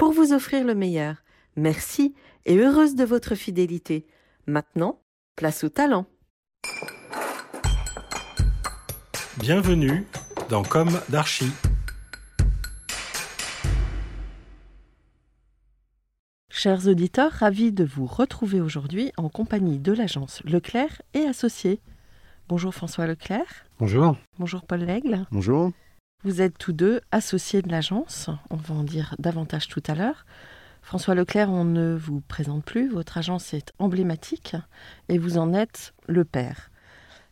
pour vous offrir le meilleur. Merci et heureuse de votre fidélité. Maintenant, place au talent. Bienvenue dans Comme d'Archie. Chers auditeurs, ravis de vous retrouver aujourd'hui en compagnie de l'agence Leclerc et Associés. Bonjour François Leclerc. Bonjour. Bonjour Paul Lègle. Bonjour. Vous êtes tous deux associés de l'agence, on va en dire davantage tout à l'heure. François Leclerc, on ne vous présente plus, votre agence est emblématique et vous en êtes le père.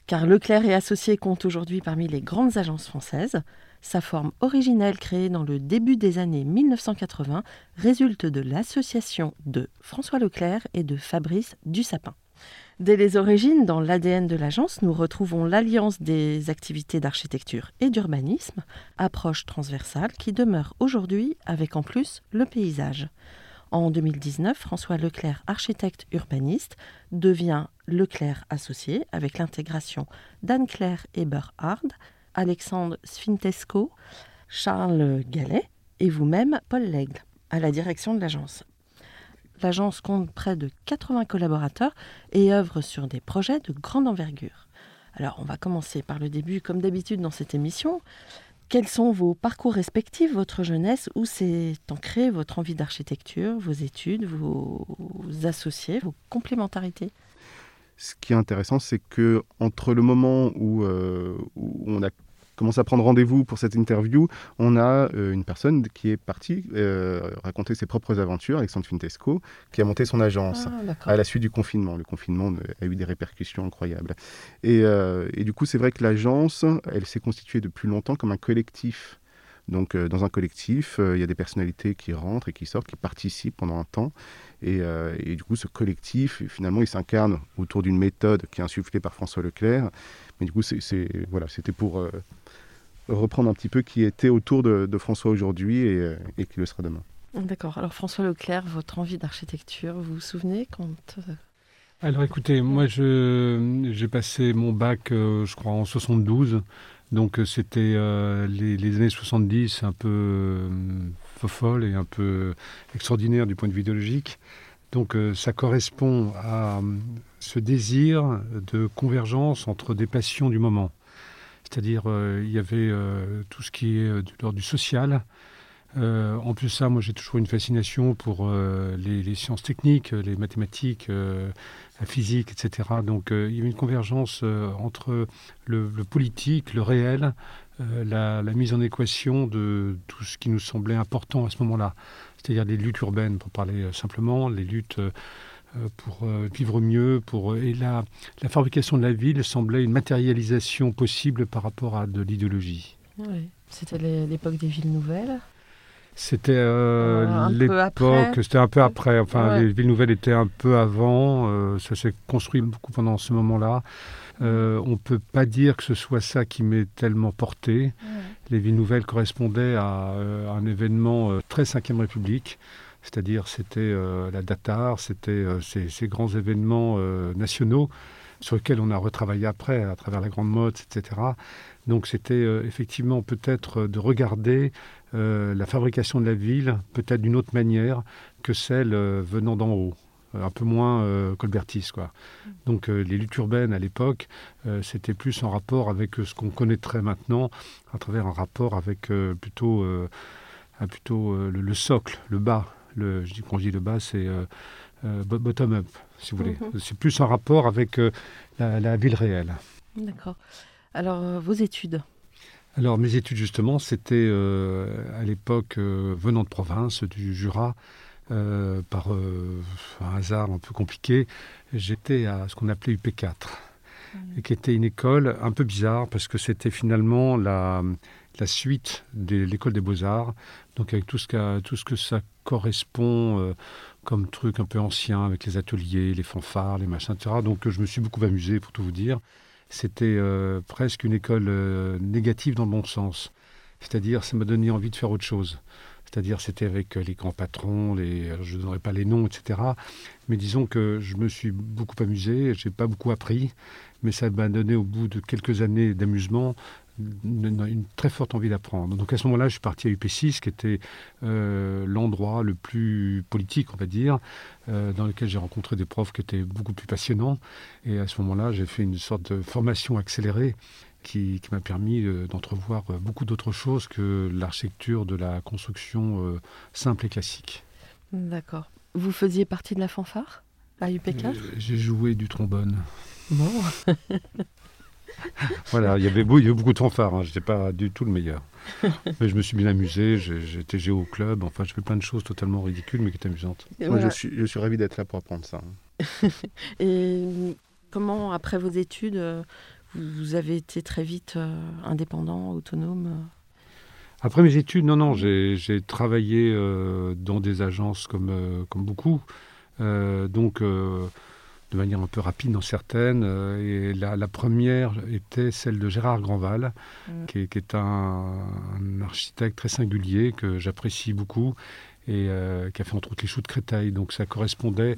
Car Leclerc et Associés compte aujourd'hui parmi les grandes agences françaises. Sa forme originelle créée dans le début des années 1980 résulte de l'association de François Leclerc et de Fabrice Dussapin. Dès les origines, dans l'ADN de l'agence, nous retrouvons l'alliance des activités d'architecture et d'urbanisme, approche transversale qui demeure aujourd'hui avec en plus le paysage. En 2019, François Leclerc, architecte urbaniste, devient Leclerc associé avec l'intégration d'Anne-Claire Eberhard, Alexandre Sfintesco, Charles Gallet et vous-même, Paul Lègle, à la direction de l'agence. L'agence compte près de 80 collaborateurs et œuvre sur des projets de grande envergure. Alors, on va commencer par le début, comme d'habitude dans cette émission. Quels sont vos parcours respectifs, votre jeunesse? Où s'est ancrée votre envie d'architecture, vos études, vos associés, vos complémentarités? Ce qui est intéressant, c'est que entre le moment où, euh, où on a commence à prendre rendez-vous pour cette interview, on a euh, une personne qui est partie euh, raconter ses propres aventures, Alexandre Fintesco, qui a monté son agence Ah, à la suite du confinement. Le confinement a eu des répercussions incroyables. Et, euh, et du coup, c'est vrai que l'agence, elle s'est constituée depuis longtemps comme un collectif. Donc, euh, dans un collectif, euh, il y a des personnalités qui rentrent et qui sortent, qui participent pendant un temps. Et, euh, et du coup, ce collectif, finalement, il s'incarne autour d'une méthode qui est insufflée par François Leclerc. Mais du coup, c'est, voilà, c'était pour reprendre un petit peu qui était autour de, de François aujourd'hui et, euh, et qui le sera demain. D'accord. Alors François Leclerc, votre envie d'architecture, vous vous souvenez quand euh, Alors écoutez, moi je j'ai passé mon bac, euh, je crois, en 72. Donc c'était euh, les, les années 70 un peu euh, fofolles et un peu extraordinaires du point de vue idéologique. Donc euh, ça correspond à euh, ce désir de convergence entre des passions du moment. C'est-à-dire euh, il y avait euh, tout ce qui est euh, de l'ordre du social, en plus ça, moi j'ai toujours une fascination pour les, sciences techniques, les mathématiques, la physique, etc. Donc il y avait une convergence entre le, politique, le réel, la, la mise en équation de tout ce qui nous semblait important à ce moment-là. C'est-à-dire les luttes urbaines, pour parler simplement, les luttes pour euh, vivre mieux, pour et la, la fabrication de la ville semblait une matérialisation possible par rapport à de l'idéologie. Oui. C'était l'é- l'époque des villes nouvelles. C'était euh, Euh, l'époque, c'était un peu après. Enfin, Ouais. les villes nouvelles étaient un peu avant. euh, ça s'est construit beaucoup pendant ce moment-là. Euh, on peut pas dire que ce soit ça qui m'ait tellement porté. Les villes nouvelles correspondaient à, euh, un événement euh, très 5e République. C'est-à-dire, c'était euh, la Datar, c'était euh, ces, ces grands événements euh, nationaux sur lesquels on a retravaillé après, à travers la Grande Motte, etc. Donc, c'était effectivement peut-être de regarder la fabrication de la ville peut-être d'une autre manière que celle venant d'en haut, un peu moins euh, colbertiste. Quoi. Donc euh, les luttes urbaines à l'époque, euh, c'était plus en rapport avec ce qu'on connaîtrait maintenant, à travers un rapport avec plutôt le, socle, le bas. Le, je dis, quand je dis le bas, c'est bottom-up, si vous voulez. Mhm. C'est plus en rapport avec la, ville réelle. D'accord. Alors, vos études? Alors mes études justement, c'était à l'époque venant de province, du Jura, par un hasard un peu compliqué, j'étais à ce qu'on appelait UP4 et qui était une école un peu bizarre parce que c'était finalement la, la suite de l'école des beaux-arts, donc avec tout ce, tout ce que ça correspond euh, comme truc un peu ancien avec les ateliers, les fanfares, les machins, etc. Donc je me suis beaucoup amusé pour tout vous dire. C'était euh, presque une école euh, négative dans le bon sens. C'est-à-dire, ça m'a donné envie de faire autre chose. C'est-à-dire, c'était avec les grands patrons, les, je ne donnerai pas les noms, etc. Mais disons que je me suis beaucoup amusé, j'ai pas beaucoup appris, mais ça m'a donné au bout de quelques années d'amusement une, très forte envie d'apprendre. Donc à ce moment-là, je suis parti à UP6, qui était euh, l'endroit le plus politique, on va dire, euh, dans lequel j'ai rencontré des profs qui étaient beaucoup plus passionnants. Et à ce moment-là, j'ai fait une sorte de formation accélérée qui, m'a permis euh, d'entrevoir beaucoup d'autres choses que l'architecture de la construction simple et classique. D'accord. Vous faisiez partie de la fanfare à UP4 J'ai joué du trombone. Bon. voilà, il y avait beaucoup de fanfares, hein. je n'étais pas du tout le meilleur. Mais je me suis bien amusé, j'étais géo au club, enfin je fais plein de choses totalement ridicules mais qui étaient amusantes. Moi je suis, je suis ravi d'être là pour apprendre ça. Hein. Et comment, après vos études, euh, vous avez été très vite euh, indépendant, autonome euh? Après mes études, non, non, j'ai travaillé dans des agences comme, comme beaucoup. donc, de manière un peu rapide dans certaines. Euh, et la, première était celle de Gérard Grandval, mm. qui, est, un, architecte très singulier que j'apprécie beaucoup et euh, qui a fait entre autres les choux de Créteil. Donc ça correspondait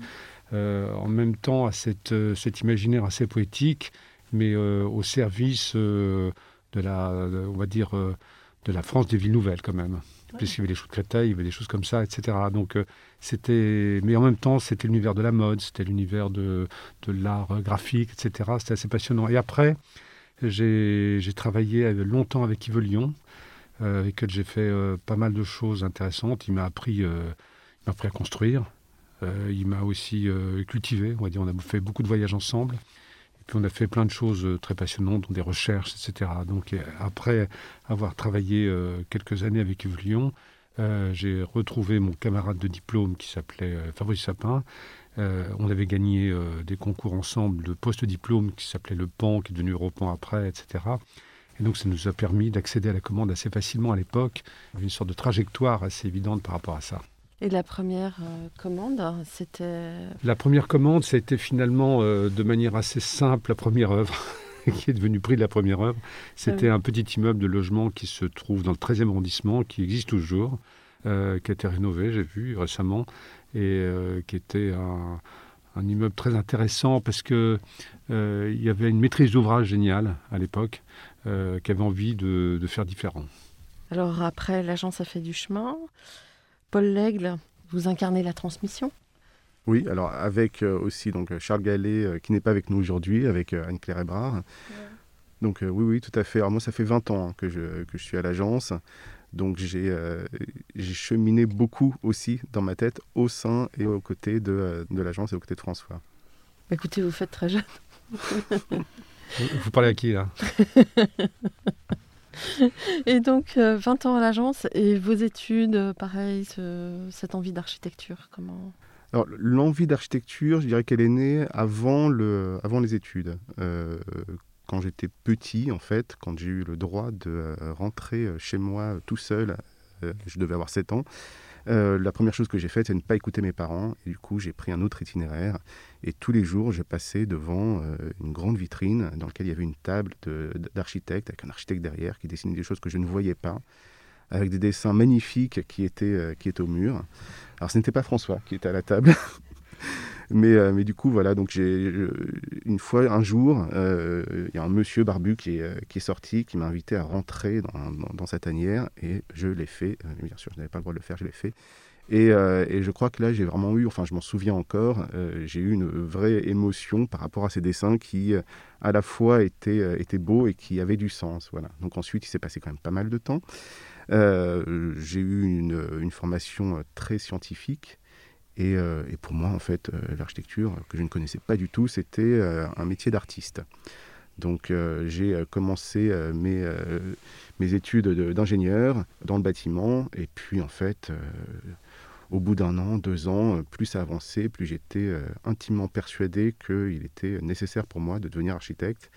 euh, en même temps à cette, cet imaginaire assez poétique, mais au service de la, on va dire, de la France des villes nouvelles quand même. Puisqu'il y avait les choux de Créteil, il y avait des choses comme ça, etc. Donc c'était, mais en même temps, c'était l'univers de la mode, c'était l'univers de, de l'art graphique, etc. C'était assez passionnant. Et après, j'ai travaillé longtemps avec Yves Lyon, euh, avec lequel j'ai fait euh, pas mal de choses intéressantes. Il m'a appris, euh, m'a appris à construire. Euh, il m'a aussi cultivé. On va dire, on a fait beaucoup de voyages ensemble. On a fait plein de choses très passionnantes, dont des recherches, etc. Donc après avoir travaillé quelques années avec Yves Lyon, euh, j'ai retrouvé mon camarade de diplôme qui s'appelait euh, Fabrice Sapin. Euh, on avait gagné des concours ensemble de post-diplôme qui s'appelait le PAN, qui est devenu Europan après, etc. Et donc ça nous a permis d'accéder à la commande assez facilement à l'époque, une sorte de trajectoire assez évidente par rapport à ça. Et la première commande, c'était... La première commande, ça a été finalement de manière assez simple la première œuvre. qui est devenu prix de la première œuvre. C'était ah un petit immeuble de logement qui se trouve dans le 13e arrondissement, qui existe toujours, euh, qui a été rénové, j'ai vu récemment, et euh, qui était un, immeuble très intéressant parce que euh, il y avait une maîtrise d'ouvrage géniale à l'époque, qui avait envie de, de, faire différent. Alors après, l'agence a fait du chemin. Paul Lègle, vous incarnez la transmission oui, alors avec euh, aussi donc Charles Gallet, euh, qui n'est pas avec nous aujourd'hui, avec euh, Anne-Claire Ebrard. Donc oui, oui, tout à fait. Alors moi, ça fait 20 ans que, je, que je suis à l'agence. Donc j'ai cheminé beaucoup aussi dans ma tête au sein et aux côtés de, de l'agence et aux côtés de François. Écoutez, vous faites très jeune. vous, parlez à qui là? Et donc 20 ans à l'agence et vos études, pareil, cette envie d'architecture, comment? L'envie d'architecture, je dirais qu'elle est née avant, le, avant les études. Euh, quand j'étais petit, en fait, quand j'ai eu le droit de euh, rentrer euh, chez moi tout seul, je devais avoir 7 ans, la première chose que j'ai faite, c'est ne pas écouter mes parents. Du coup, j'ai pris un autre itinéraire. Et tous les jours, je passais devant une grande vitrine dans laquelle il y avait une table d'architecte, avec un architecte derrière qui dessinait des choses que je ne voyais pas, avec des dessins magnifiques qui étaient, qui étaient au mur. Alors ce n'était pas François qui était à la table. mais, euh, mais du coup, voilà, donc j'ai une fois, un jour, euh, il y a un monsieur barbu qui est, euh, qui est sorti, qui m'a invité à rentrer dans, dans, sa tanière, et je l'ai fait. bien sûr, je n'avais pas le droit de le faire, je l'ai fait. Et, je crois que là, j'ai vraiment eu, enfin, je m'en souviens encore, j'ai eu une vraie émotion par rapport à ces dessins qui, à la fois, étaient, beaux et qui avaient du sens. Voilà. Donc ensuite, il s'est passé quand même pas mal de temps. j'ai eu une, formation très scientifique. Et, et, pour moi, en fait, l'architecture, que je ne connaissais pas du tout, c'était un métier d'artiste. Donc j'ai commencé mes, études d'ingénieur dans le bâtiment. Et puis en fait, au bout d'un an, deux ans, euh, plus ça avançait, plus j'étais euh, intimement persuadé qu'il était nécessaire pour moi de devenir architecte.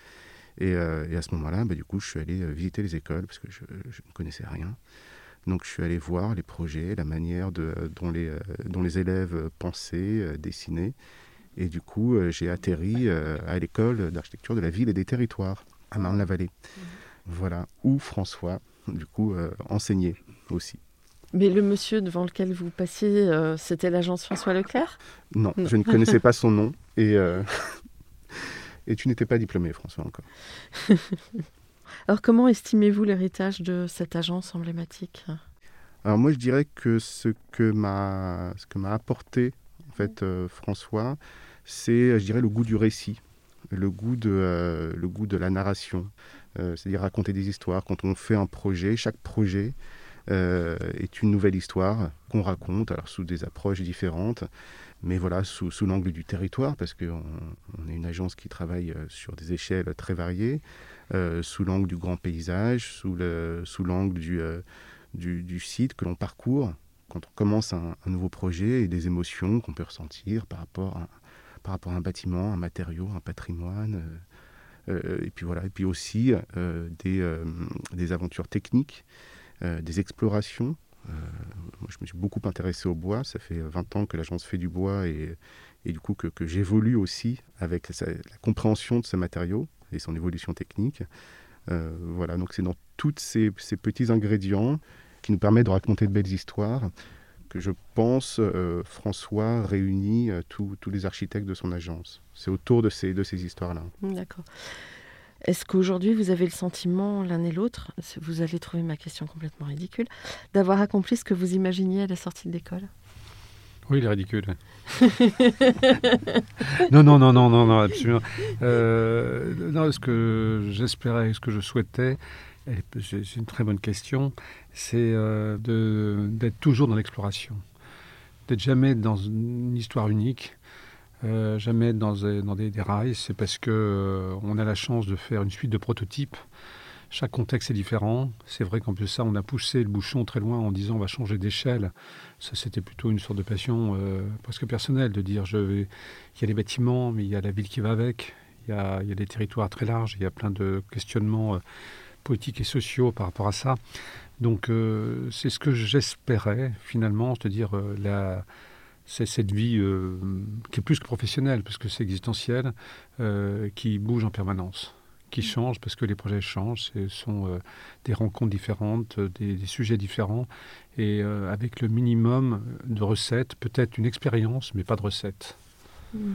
Et, euh, à ce moment-là, bah, du coup, je suis allé visiter les écoles parce que je, ne connaissais rien. Donc je suis allé voir les projets, la manière de, dont, les, dont les élèves pensaient, dessinaient. Et du coup, j'ai atterri à l'école d'architecture de la ville et des territoires, à Marne-la-Vallée. Mmh. Voilà, où François, du coup, enseignait aussi. Mais le monsieur devant lequel vous passiez, euh, c'était l'agence François Leclerc? Non, je ne connaissais pas son nom et, euh, et tu n'étais pas diplômé, François, encore. Alors comment estimez-vous l'héritage de cette agence emblématique? Alors moi, je dirais que ce que m'a apporté en fait euh, François, c'est, je dirais, le goût du récit, le goût de, le goût de la narration, c'est-à-dire raconter des histoires. Quand on fait un projet, chaque projet euh, est une nouvelle histoire qu'on raconte, alors sous des approches différentes, mais voilà, sous, l'angle du territoire, parce qu'on on est une agence qui travaille euh, sur des échelles très variées, euh, sous l'angle du grand paysage, sous l'angle du, site que l'on parcourt quand on commence un, nouveau projet et des émotions qu'on peut ressentir par rapport à, par rapport à un bâtiment, un matériau, un patrimoine. et puis voilà, et puis aussi des, aventures techniques euh, des explorations. Euh, moi, je me suis beaucoup intéressé au bois. Ça fait 20 ans que l'agence fait du bois et, du coup que, j'évolue aussi avec la compréhension de ce matériau et son évolution technique. Euh, voilà, donc c'est dans tous ces, ces, petits ingrédients qui nous permettent de raconter de belles histoires que je pense François réunit tous les architectes de son agence. C'est autour de ces, de ces histoires-là. D'accord. Est-ce qu'aujourd'hui, vous avez le sentiment, l'un et l'autre, vous allez trouver ma question complètement ridicule, d'avoir accompli ce que vous imaginiez à la sortie de l'école? Oui, il est ridicule. non, non, non, non, non, non, absolument. Euh, non, ce que j'espérais, ce que je souhaitais, c'est une très bonne question, c'est euh, d'être toujours dans l'exploration, d'être jamais dans une histoire unique, euh, jamais dans, des, rails, c'est parce que euh, on a la chance de faire une suite de prototypes. Chaque contexte est différent. C'est vrai qu'en plus de ça, on a poussé le bouchon très loin en disant on va changer d'échelle. Ça, c'était plutôt une sorte de passion euh, presque personnelle de dire je vais... il y a les bâtiments, mais il y a la ville qui va avec. Il y a, il y a des territoires très larges. Il y a plein de questionnements politiques et sociaux par rapport à ça. Donc, c'est ce que j'espérais finalement, c'est-à-dire la c'est cette vie euh, qui est plus que professionnelle, parce que c'est existentiel, euh, qui bouge en permanence, qui mm. change parce que les projets changent, ce sont euh, des rencontres différentes, des, sujets différents, et avec le minimum de recettes, peut-être une expérience, mais pas de recettes. Mm.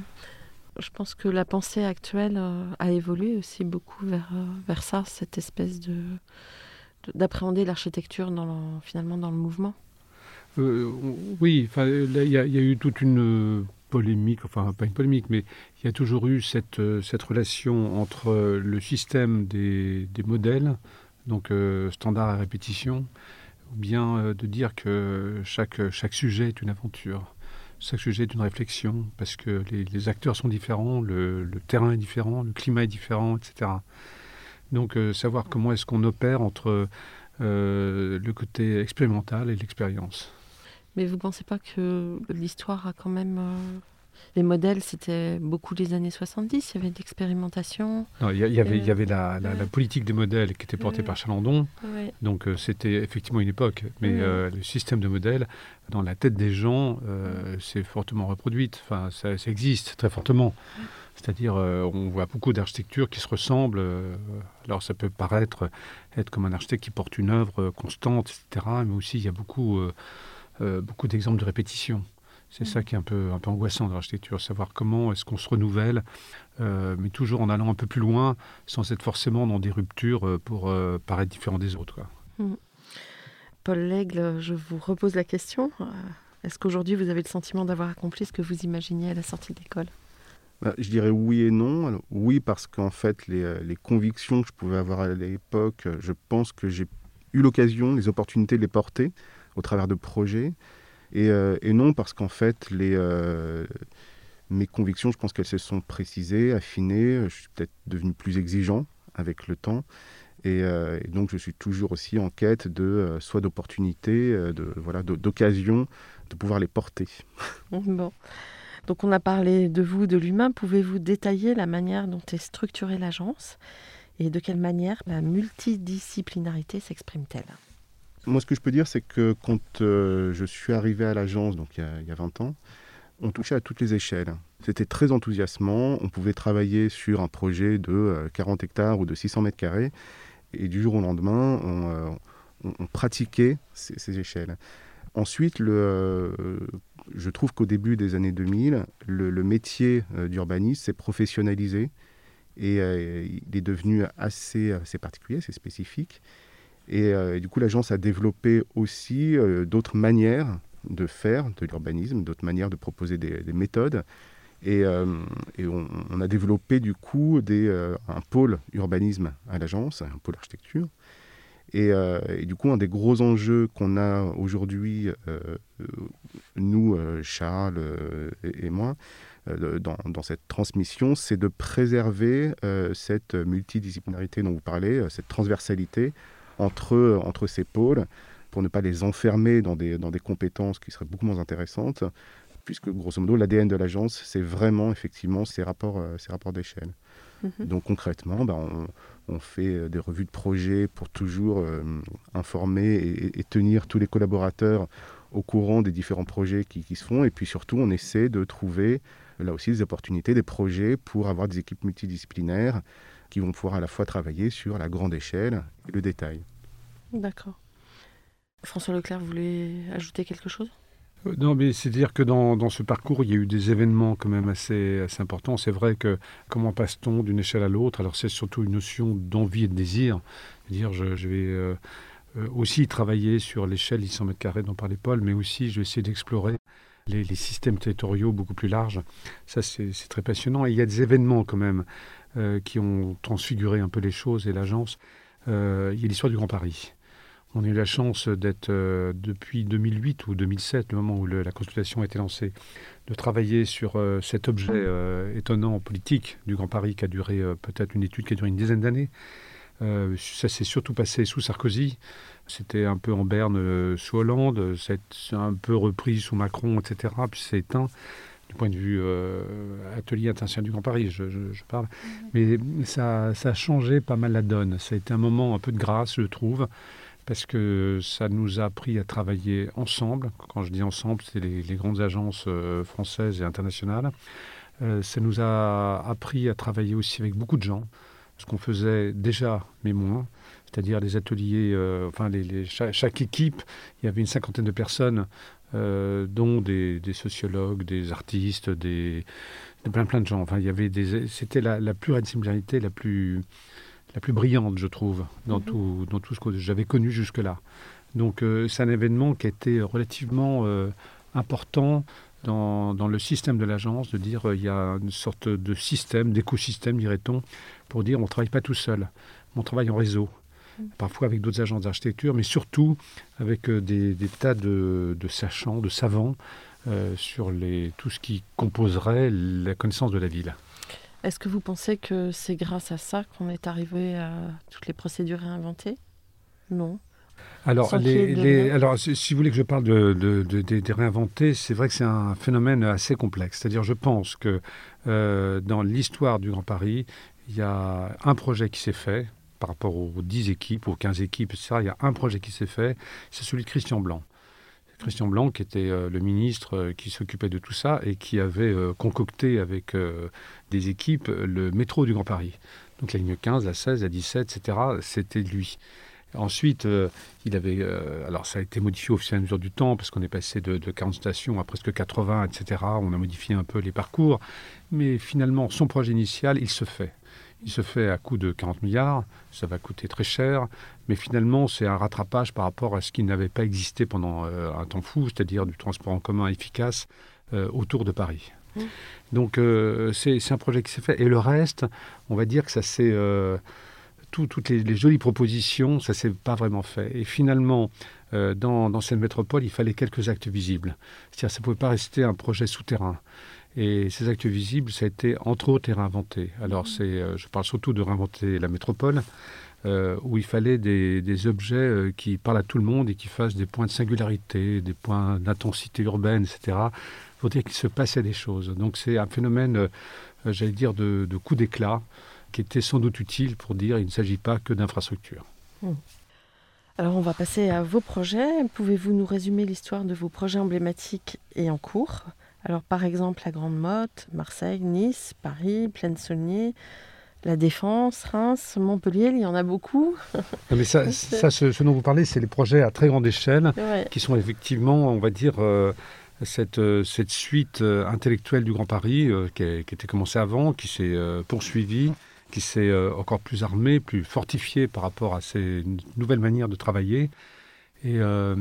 Je pense que la pensée actuelle a évolué aussi beaucoup vers, vers ça, cette espèce de d'appréhender l'architecture dans finalement dans le mouvement. Euh, oui, il y, a eu toute une euh, polémique, enfin pas une polémique, mais il y a toujours eu cette, euh, relation entre le système des, modèles, donc standard à répétition, ou bien de dire que chaque, sujet est une aventure. Chaque sujet est une réflexion, parce que les, acteurs sont différents, le, terrain est différent, le climat est différent, etc. Donc savoir comment est-ce qu'on opère entre le côté expérimental et l'expérience. Mais vous ne pensez pas que l'histoire a quand même... Euh, les modèles, c'était beaucoup les années 70, il y avait de l'expérimentation. Il y, avait, y avait la, la, politique des modèles qui était portée par Chalandon. Donc euh, c'était effectivement une époque. Mais euh, le système de modèles, dans la tête des gens, c'est fortement reproduite. Enfin, ça, ça, existe très fortement. C'est-à-dire, on voit beaucoup d'architectures qui se ressemblent. alors, ça peut paraître être comme un architecte qui porte une œuvre constante, etc. Mais aussi, il y a beaucoup euh, beaucoup d'exemples de répétition. C'est ça qui est un peu, un peu angoissant dans l'architecture, savoir comment est-ce qu'on se renouvelle, euh, mais toujours en allant un peu plus loin, sans être forcément dans des ruptures euh, pour paraître différent des autres. Mmh. Paul Lègle, je vous repose la question. Est-ce qu'aujourd'hui vous avez le sentiment d'avoir accompli ce que vous imaginiez à la sortie de l'école? Bah, Je dirais oui et non. oui, parce qu'en fait, les, les, convictions que je pouvais avoir à l'époque, je pense que j'ai eu l'occasion, les opportunités de les porter au travers de projets. Et, et non parce qu'en fait, les, mes convictions, je pense qu'elles se sont précisées, affinées. Je suis peut-être devenu plus exigeant avec le temps. Et, donc, je suis toujours aussi en quête de soit d'opportunités, de voilà, d'occasions de pouvoir les porter. Bon. Donc on a parlé de vous, de l'humain. Pouvez-vous détailler la manière dont est structurée l'agence et de quelle manière la multidisciplinarité s'exprime-t-elle? Moi, ce que je peux dire, c'est que quand euh, je suis arrivé à l'agence, donc il y, a, 20 ans, on touchait à toutes les échelles. C'était très enthousiasmant. On pouvait travailler sur un projet de 40 euh, hectares ou de 600 mètres carrés. Et du jour au lendemain, on, euh, pratiquait ces, échelles. Ensuite, je trouve qu'au début des années 2000, le, métier d'urbaniste s'est professionnalisé et il est devenu assez particulier, assez spécifique. Et, euh, du coup, l'agence a développé aussi d'autres manières de faire de l'urbanisme, d'autres manières de proposer des, méthodes. Et, on, a développé du coup un pôle urbanisme à l'agence, un pôle architecture. Euh, et, du coup, un des gros enjeux qu'on a aujourd'hui, euh, nous, euh, Charles et, moi, dans, cette transmission, c'est de préserver cette multidisciplinarité dont vous parlez, cette transversalité entre, entre ces pôles, pour ne pas les enfermer dans des, dans des compétences qui seraient beaucoup moins intéressantes, puisque grosso modo, l'ADN de l'agence, c'est vraiment effectivement ces rapports, ces rapports d'échelle. Mhm. Donc concrètement, ben, on, on fait euh, des revues de projet pour toujours euh, informer et, tenir tous les collaborateurs au courant des différents projets qui, se font. Et puis surtout, on essaie de trouver là aussi des opportunités, des projets pour avoir des équipes multidisciplinaires qui vont pouvoir à la fois travailler sur la grande échelle et le détail. D'accord. François Leclerc, vous voulez ajouter quelque chose? Euh, non, mais c'est-à-dire que dans, ce parcours, il y a eu des événements quand même assez, assez importants. C'est vrai que comment passe-t-on d'une échelle à l'autre? Alors c'est surtout une notion d'envie et de désir. Dire, je, je vais euh, euh, aussi travailler sur l'échelle 100 mètres carrés dont parlait Paul, mais aussi je vais essayer d'explorer les, systèmes territoriaux beaucoup plus larges. Ça, c'est très passionnant. Et il y a des événements quand même qui ont transfiguré un peu les choses et l'agence. il y a l'histoire du Grand Paris. On a eu la chance d'être, euh, depuis 2008 ou 2007, le moment où la consultation a été lancée, de travailler sur euh, cet objet euh, étonnant politique du Grand Paris qui a duré peut-être une étude qui a duré une dizaine d'années. ça s'est surtout passé sous Sarkozy. C'était un peu en berne sous Hollande. C'est un peu repris sous Macron, etc. Puis c'est éteint du point de vue atelier international du Grand Paris, je, parle. Mais ça, ça, a changé pas mal la donne. Ça a été un moment un peu de grâce, je trouve parce que ça nous a appris à travailler ensemble. Quand je dis ensemble, c'est les, grandes agences euh, françaises et internationales. Euh, ça nous a appris à travailler aussi avec beaucoup de gens, ce qu'on faisait déjà, mais moins. C'est-à-dire les ateliers, euh, enfin les, chaque, équipe, il y avait une cinquantaine de personnes, dont des, sociologues, des artistes, des, plein plein de gens. Enfin, il y avait des, c'était la, la pluralité la plus la plus brillante, je trouve, dans, mhm. tout, dans tout ce que j'avais connu jusque-là. Donc euh, c'est un événement qui a été relativement euh, important dans, dans, le système de l'agence, de dire euh, il y a une sorte de système, d'écosystème, dirait-on, pour dire on ne travaille pas tout seul, on travaille en réseau. Parfois avec d'autres agences d'architecture, mais surtout avec des, des, tas de, de, sachants, de savants sur les, tout ce qui composerait la connaissance de la ville. Est-ce que vous pensez que c'est grâce à ça qu'on est arrivé à toutes les procédures réinventées? Non. Alors, alors, si vous voulez que je parle de, des réinventés, c'est vrai que c'est un phénomène assez complexe. C'est-à-dire, je pense que euh, dans l'histoire du Grand Paris, il y a un projet qui s'est fait par rapport aux 10 équipes, aux 15 équipes, etc. Il y a un projet qui s'est fait, c'est celui de Christian Blanc. Christian Blanc, qui était euh, le ministre euh, qui s'occupait de tout ça et qui avait euh, concocté avec des équipes le métro du Grand Paris. Donc la ligne 15, la 16, la 17, etc., c'était lui. Ensuite, il avait, alors ça a été modifié au fur et à mesure du temps, parce qu'on est passé de, de, 40 stations à presque 80, etc. On a modifié un peu les parcours, mais finalement, son projet initial, il se fait. Il se fait à coût de 40 milliards, ça va coûter très cher, mais finalement c'est un rattrapage par rapport à ce qui n'avait pas existé pendant euh, un temps fou, c'est-à-dire du transport en commun efficace euh, autour de Paris. Mmh. Donc euh, c'est un projet qui s'est fait. Et le reste, on va dire que ça s'est toutes les, jolies propositions, ça s'est pas vraiment fait. Et finalement, dans, cette métropole, il fallait quelques actes visibles. C'est-à-dire, ça ne pouvait pas rester un projet souterrain. Et ces actes visibles, ça a été entre autres réinventé. Alors, c'est, je parle surtout de réinventer la métropole, euh, où il fallait des, objets euh, qui parlent à tout le monde et qui fassent des points de singularité, des points d'intensité urbaine, etc., pour dire qu'il se passait des choses. Donc c'est un phénomène, euh, j'allais dire, de, coup d'éclat, qui était sans doute utile pour dire qu'il ne s'agit pas que d'infrastructures. Hmm. Alors on va passer à vos projets. Pouvez-vous nous résumer l'histoire de vos projets emblématiques et en cours? Alors par exemple la Grande Motte, Marseille, Nice, Paris, Plaine-Saunier, la Défense, Reims, Montpellier, il y en a beaucoup. mais ça, ce, dont vous parlez, c'est les projets à très grande échelle qui sont effectivement, on va dire, euh, cette, euh, cette, suite euh, intellectuelle du Grand Paris qui, a, qui, était commencée avant, qui s'est poursuivie, qui s'est encore plus armée, plus fortifiée par rapport à ces nouvelles manières de travailler. Et euh,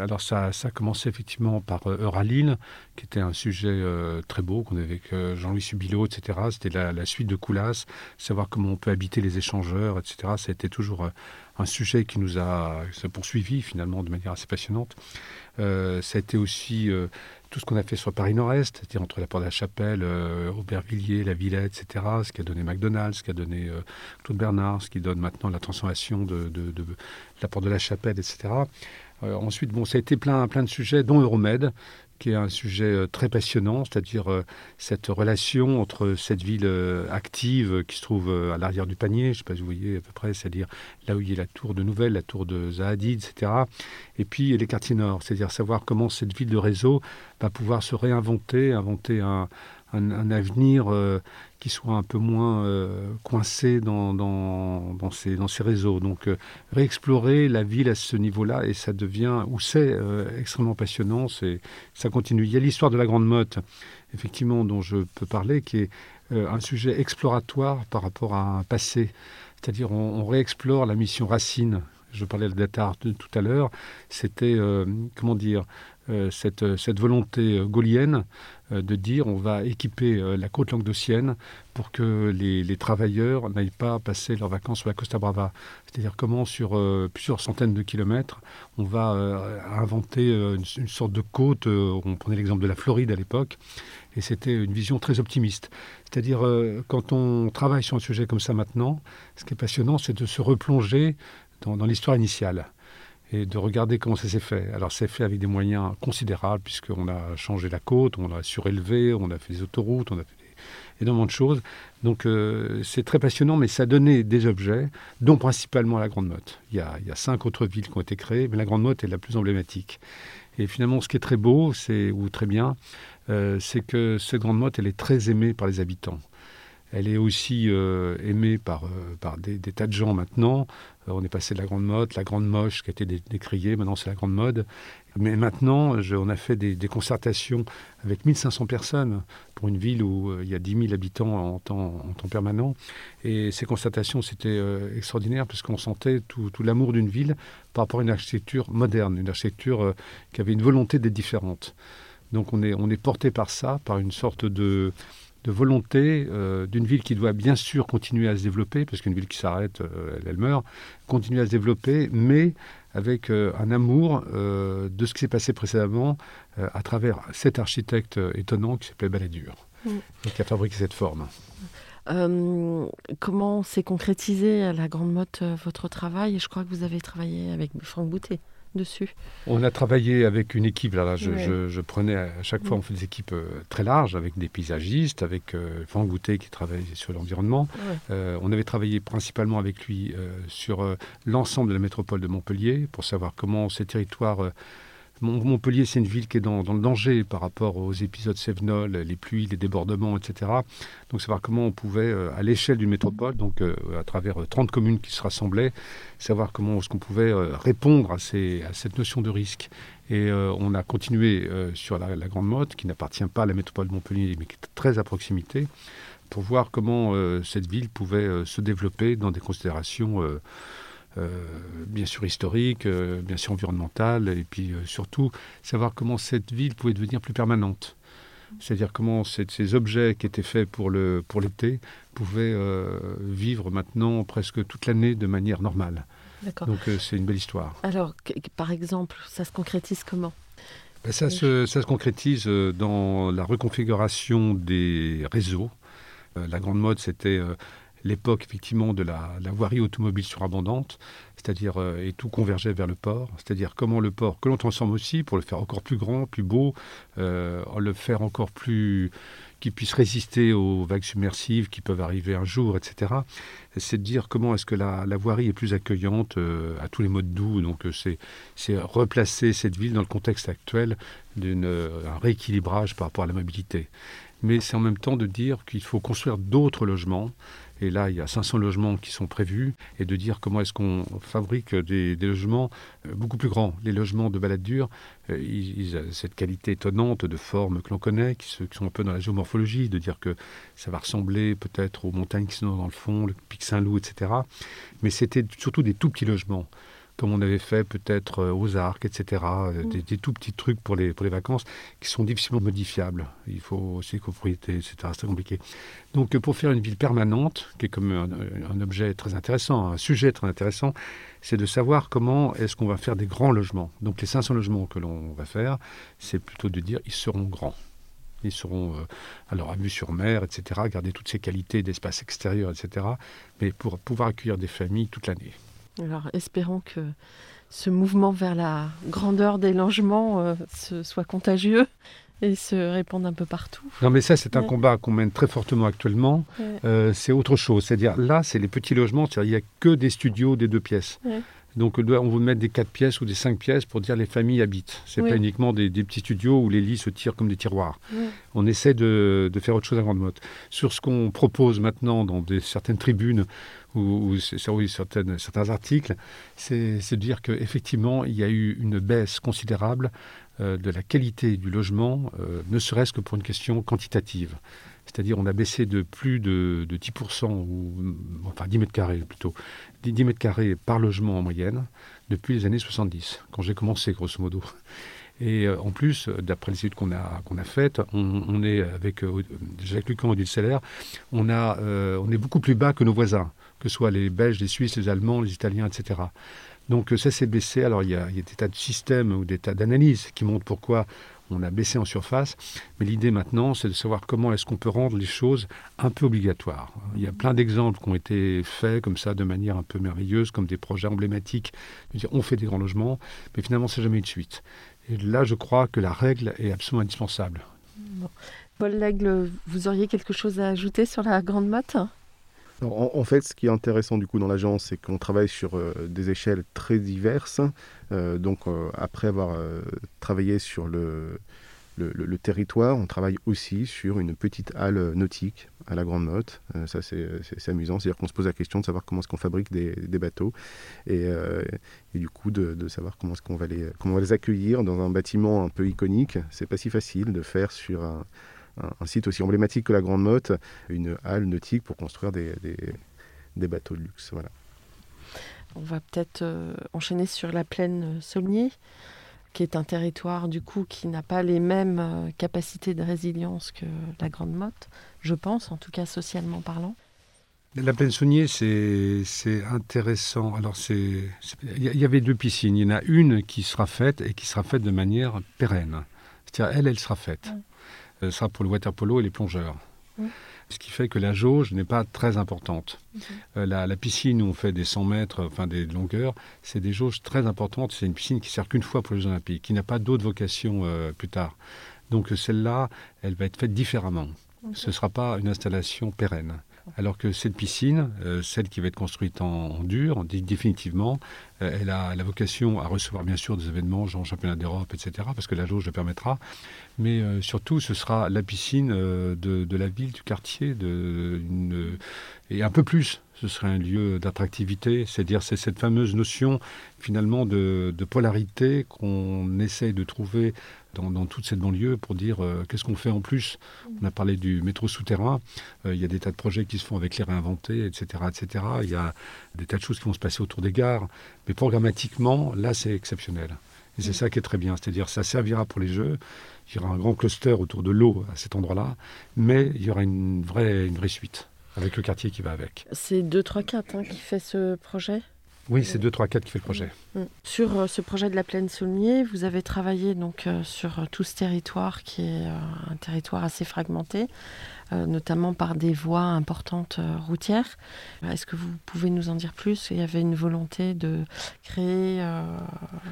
alors ça, ça a commencé effectivement par euh, Euralil, qui était un sujet euh, très beau qu'on avait avec Jean-Louis Subilot, etc. C'était la, suite de Coulas, savoir comment on peut habiter les échangeurs, etc. Ça a été toujours un sujet qui nous a poursuivi finalement de manière assez passionnante. ça a été aussi tout ce qu'on a fait sur Paris Nord-Est, c'est-à-dire entre la Porte de la Chapelle, euh, Aubervilliers, la Villette, etc., ce qui a donné McDonald's, ce qui a donné euh, Claude Bernard, ce qui donne maintenant la transformation de, la Porte de la Chapelle, etc. Euh, ensuite, bon, ça a été plein, plein de sujets, dont Euromed, qui est un sujet euh, très passionnant, c'est-à-dire euh, cette relation entre cette ville euh, active qui se trouve à l'arrière du panier, je ne sais pas si vous voyez à peu près, c'est-à-dire là où il y a la tour de Nouvelle, la tour de Zahadid, etc. Et puis les quartiers nord, c'est-à-dire savoir comment cette ville de réseau va pouvoir se réinventer, inventer un, un, avenir euh, qui soit un peu moins euh, coincé dans, ces, réseaux. Donc euh, réexplorer la ville à ce niveau-là, et ça devient, ou c'est extrêmement passionnant, ça continue. Il y a l'histoire de la Grande Motte, effectivement, dont je peux parler, qui est un sujet exploratoire par rapport à un passé. C'est-à-dire on, réexplore la mission Racine je parlais de Datar tout à l'heure, c'était, comment dire, cette, cette, volonté gaulienne de dire on va équiper euh, la côte languedocienne pour que les, travailleurs n'aillent pas passer leurs vacances sur la Costa Brava. C'est-à-dire comment sur euh, plusieurs centaines de kilomètres, on va inventer une, sorte de côte. on prenait l'exemple de la Floride à l'époque, et c'était une vision très optimiste. C'est-à-dire quand on travaille sur un sujet comme ça maintenant, ce qui est passionnant, c'est de se replonger dans l'histoire initiale et de regarder comment ça s'est fait. Alors c'est fait avec des moyens considérables puisqu'on a changé la côte, on a surélevé, on a fait des autoroutes, on a fait énormément de choses. Donc euh, c'est très passionnant, mais ça a donné des objets, dont principalement la Grande Motte. Il y, a, il y a cinq autres villes qui ont été créées, mais la Grande Motte est la plus emblématique. Et finalement, ce qui est très beau, c'est ou très bien, euh, c'est que cette Grande Motte, elle est très aimée par les habitants. Elle est aussi euh, aimée par, par des, des, tas de gens maintenant. Euh, on est passé de la grande mode, la grande moche qui a été décriée, maintenant c'est la grande mode. Mais maintenant, on a fait des, concertations avec 1500 personnes pour une ville où euh, il y a 10 000 habitants en temps, en temps permanent. Et ces concertations, c'était euh, extraordinaire parce qu'on sentait tout, l'amour d'une ville par rapport à une architecture moderne, une architecture qui avait une volonté d'être différente. Donc on est, on est porté par ça, par une sorte de de volonté euh, d'une ville qui doit bien sûr continuer à se développer, parce qu'une ville qui s'arrête, euh, elle, meurt, continuer à se développer, mais avec euh, un amour de ce qui s'est passé précédemment à travers cet architecte étonnant qui s'appelait Balladur, mm. qui a fabriqué cette forme. comment s'est concrétisé à la Grande Motte votre travail? Je crois que vous avez travaillé avec Franck Boutet dessus On a travaillé avec une équipe. Là, je, prenais à chaque fois, on fait des équipes euh, très larges avec des paysagistes, avec euh, Franck Goutet qui travaille sur l'environnement. Euh, on avait travaillé principalement avec lui sur l'ensemble de la métropole de Montpellier pour savoir comment ces territoires Montpellier, c'est une ville qui est dans, le danger par rapport aux épisodes Sévenol, les pluies, les débordements, etc. Donc savoir comment on pouvait, euh, à l'échelle d'une métropole, donc euh, à travers 30 euh, communes qui se rassemblaient, savoir comment est-ce qu'on pouvait répondre à, cette notion de risque. Et on a continué sur la, Grande Motte, qui n'appartient pas à la métropole de Montpellier, mais qui est très à proximité, pour voir comment cette ville pouvait se développer dans des considérations bien sûr historique, euh, bien sûr environnemental, et puis euh, surtout savoir comment cette ville pouvait devenir plus permanente. C'est-à-dire comment ces objets qui étaient faits pour l'été pour pouvaient euh, vivre maintenant presque toute l'année de manière normale. Donc euh, c'est une belle histoire. Alors, par exemple, ça se concrétise comment? Ben, ça, se, ça, se, concrétise euh, dans la reconfiguration des réseaux. la grande mode, c'était l'époque effectivement de la, voirie automobile surabondante, c'est-à-dire euh, et tout convergeait vers le port, c'est-à-dire comment le port que l'on transforme aussi pour le faire encore plus grand, plus beau, euh, le faire encore plus qui puisse résister aux vagues submersives qui peuvent arriver un jour, etc. C'est de dire comment est-ce que la, voirie est plus accueillante euh, à tous les modes doux. Donc c'est replacer cette ville dans le contexte actuel d'un rééquilibrage par rapport à la mobilité. Mais c'est en même temps de dire qu'il faut construire d'autres logements et là, il y a 500 logements qui sont prévus, et de dire comment est-ce qu'on fabrique des, logements euh, beaucoup plus grands. Les logements de balade dure, euh, ils, ont cette qualité étonnante de forme que l'on connaît, qui, sont un peu dans la géomorphologie, de dire que ça va ressembler peut-être aux montagnes qui sont dans le fond, le pic Saint-Loup, etc. Mais c'était surtout des tout petits logements comme on avait fait peut-être euh, aux arcs, etc. Euh, mm. Des, tout petits trucs pour les, pour les vacances qui sont difficilement modifiables. Il faut aussi copropriété, etc. C'est très compliqué. Donc euh, pour faire une ville permanente, qui est comme un, objet très intéressant, un sujet très intéressant, c'est de savoir comment est-ce qu'on va faire des grands logements. Donc les 500 logements que l'on va faire, c'est plutôt de dire ils seront grands. Ils seront alors à vue sur mer, etc., garder toutes ces qualités d'espace extérieur, etc., mais pour pouvoir accueillir des familles toute l'année. Alors espérons que ce mouvement vers la grandeur des logements euh, soit contagieux et se répande un peu partout. Non mais ça c'est un combat qu'on mène très fortement actuellement. Euh, c'est autre chose. C'est-à-dire là c'est les petits logements, il n'y a que des studios des deux pièces. Donc on veut mettre des quatre pièces ou des cinq pièces pour dire les familles habitent. C'est pas uniquement des, petits studios où les lits se tirent comme des tiroirs. On essaie de, faire autre chose à grande mode. Sur ce qu'on propose maintenant dans des, certaines tribunes ou, certains articles, c'est de dire qu'effectivement, il y a eu une baisse considérable euh, de la qualité du logement, euh, ne serait-ce que pour une question quantitative. C'est-à-dire on a baissé de plus de, 10%, ou enfin 10 mètres carrés plutôt, 10 mètres carrés par logement en moyenne depuis les années 70, quand j'ai commencé grosso modo. Et euh, en plus, d'après les études qu'on a, qu'on a faites, on, est avec Jacques Lucan et Dulceller, on, a, on est beaucoup plus bas que nos voisins que ce soit les Belges, les Suisses, les Allemands, les Italiens, etc. Donc ça s'est baissé. Alors il y, a, des tas de systèmes ou des tas d'analyses qui montrent pourquoi on a baissé en surface. Mais l'idée maintenant, c'est de savoir comment est-ce qu'on peut rendre les choses un peu obligatoires. Il y a plein d'exemples qui ont été faits comme ça de manière un peu merveilleuse, comme des projets emblématiques. On fait des grands logements, mais finalement, ça n'a jamais eu de suite. Et là, je crois que la règle est absolument indispensable. Paul Lègle, vous auriez quelque chose à ajouter sur la grande motte? En, fait, ce qui est intéressant du coup dans l'agence, c'est qu'on travaille sur euh, des échelles très diverses. Euh, donc, euh, après avoir travaillé sur le, le, territoire, on travaille aussi sur une petite halle nautique à la Grande Motte. ça, c'est amusant. C'est-à-dire qu'on se pose la question de savoir comment est-ce qu'on fabrique des, des, bateaux et, et, du coup de, de savoir comment est-ce qu'on va les on va les accueillir dans un bâtiment un peu iconique. C'est pas si facile de faire sur un un, site aussi emblématique que la Grande Motte, une halle nautique pour construire des, des, bateaux de luxe. Voilà. On va peut-être euh, enchaîner sur la plaine Saulnier, qui est un territoire du coup qui n'a pas les mêmes euh, capacités de résilience que la Grande Motte, je pense, en tout cas socialement parlant. La plaine Saunier, c'est intéressant. Alors, il y, avait deux piscines. Il y en a une qui sera faite et qui sera faite de manière pérenne. C'est-à-dire, elle, elle sera faite. Ce euh, sera pour le water polo et les plongeurs. Ce qui fait que la jauge n'est pas très importante. Euh, la, piscine où on fait des 100 mètres, enfin des longueurs, c'est des jauges très importantes. C'est une piscine qui sert qu'une fois pour les Jeux Olympiques, qui n'a pas d'autre vocation euh, plus tard. Donc celle-là, elle va être faite différemment. Ce ne sera pas une installation pérenne. Alors que cette piscine, celle qui va être construite en, dur, définitivement, elle a la vocation à recevoir bien sûr des événements, genre championnat d'Europe, etc., parce que la jauge le permettra mais euh, surtout ce sera la piscine euh, de, la ville, du quartier, et un peu plus. Ce serait un lieu d'attractivité, c'est-à-dire c'est cette fameuse notion finalement de, polarité qu'on essaye de trouver dans, toute cette banlieue pour dire euh, qu'est-ce qu'on fait en plus? On a parlé du métro souterrain, il y a des tas de projets qui se font avec les réinventés, etc., etc. Il y a des tas de choses qui vont se passer autour des gares, mais programmatiquement, là c'est exceptionnel. Et c'est ça qui est très bien, c'est-à-dire ça servira pour les jeux, il y aura un grand cluster autour de l'eau à cet endroit-là, mais il y aura une vraie suite avec le quartier qui va avec. C'est 2, 3, 4 qui fait ce projet? Oui, c'est 2, 3, 4 qui fait le projet. Mm. Sur euh, ce projet de la plaine Saulmier, vous avez travaillé donc euh, sur euh, tout ce territoire qui est un territoire assez fragmenté, notamment par des voies importantes routières. Est-ce que vous pouvez nous en dire plus? Il y avait une volonté de créer.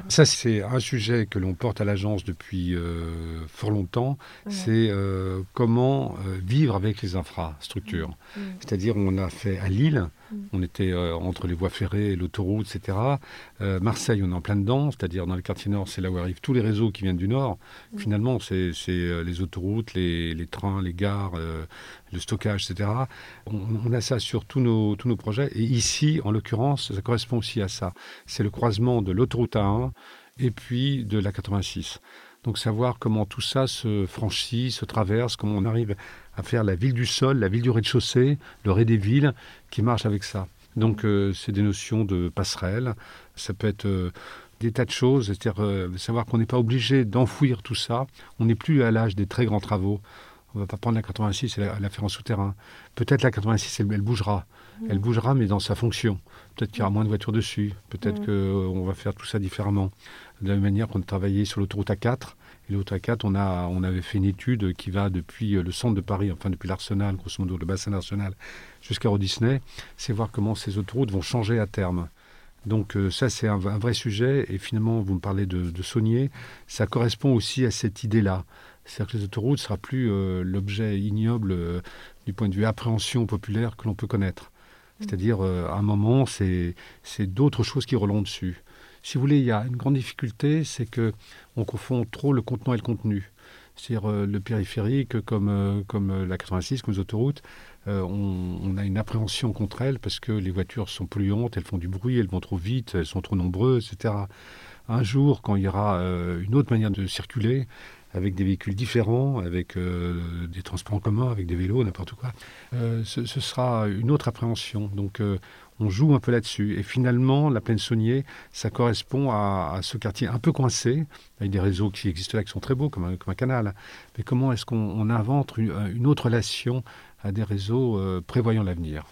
Ça, c'est un sujet que l'on porte à l'agence depuis fort longtemps. C'est comment vivre avec les infrastructures. Mm. C'est-à-dire, on a fait à Lille. On était euh, entre les voies ferrées et l'autoroute, etc. Euh, Marseille, on est en plein dedans, c'est-à-dire dans le quartier nord, c'est là où arrivent tous les réseaux qui viennent du nord. Finalement, c'est euh, les autoroutes, les, trains, les gares, le stockage, etc. On, a ça sur tous nos, tous nos projets. Et ici, en l'occurrence, ça correspond aussi à ça. C'est le croisement de l'autoroute A1 et puis de la 86. Donc savoir comment tout ça se franchit, se traverse, comment on arrive à faire la ville du sol, la ville du rez-de-chaussée, le rez des villes, qui marche avec ça. Donc euh, c'est des notions de passerelle, ça peut être euh, des tas de choses, c'est-à-dire euh, savoir qu'on n'est pas obligé d'enfouir tout ça, on n'est plus à l'âge des très grands travaux. On va pas prendre la 86 et la, faire en souterrain. Peut-être la 86, elle, bougera. Mmh. Elle bougera, mais dans sa fonction. Peut-être qu'il y aura moins de voitures dessus. Peut-être mmh. qu'on va faire tout ça différemment de la même manière qu'on a travaillé sur l'autoroute A4. Et l'autoroute A4, on, a, on avait fait une étude qui va depuis euh, le centre de Paris, enfin depuis l'Arsenal, grosso modo le bassin d'Arsenal, jusqu'à Disney, c'est voir comment ces autoroutes vont changer à terme. Donc euh, ça, c'est un, vrai sujet. Et finalement, vous me parlez de, de Saunier, ça correspond aussi à cette idée-là. C'est-à-dire que les autoroutes ne sera plus euh, l'objet ignoble du point de vue appréhension populaire que l'on peut connaître. Mmh. C'est-à-dire, à un moment, c'est d'autres choses qui roulent dessus. Si vous voulez, il y a une grande difficulté, c'est que on confond trop le contenant et le contenu. C'est-à-dire euh, le périphérique, comme, euh, euh, la 86, comme les autoroutes, on, a une appréhension contre elles parce que les voitures sont polluantes, elles font du bruit, elles vont trop vite, elles sont trop nombreuses, etc. Un jour, quand il y aura une autre manière de circuler, avec des véhicules différents, avec des transports en commun, avec des vélos, n'importe quoi, ce, sera une autre appréhension. Donc on joue un peu là-dessus. Et finalement, la plaine Saunier, ça correspond à, ce quartier un peu coincé, avec des réseaux qui existent là, qui sont très beaux, comme un, canal. Mais comment est-ce qu'on invente une, autre relation à des réseaux euh, prévoyant l'avenir?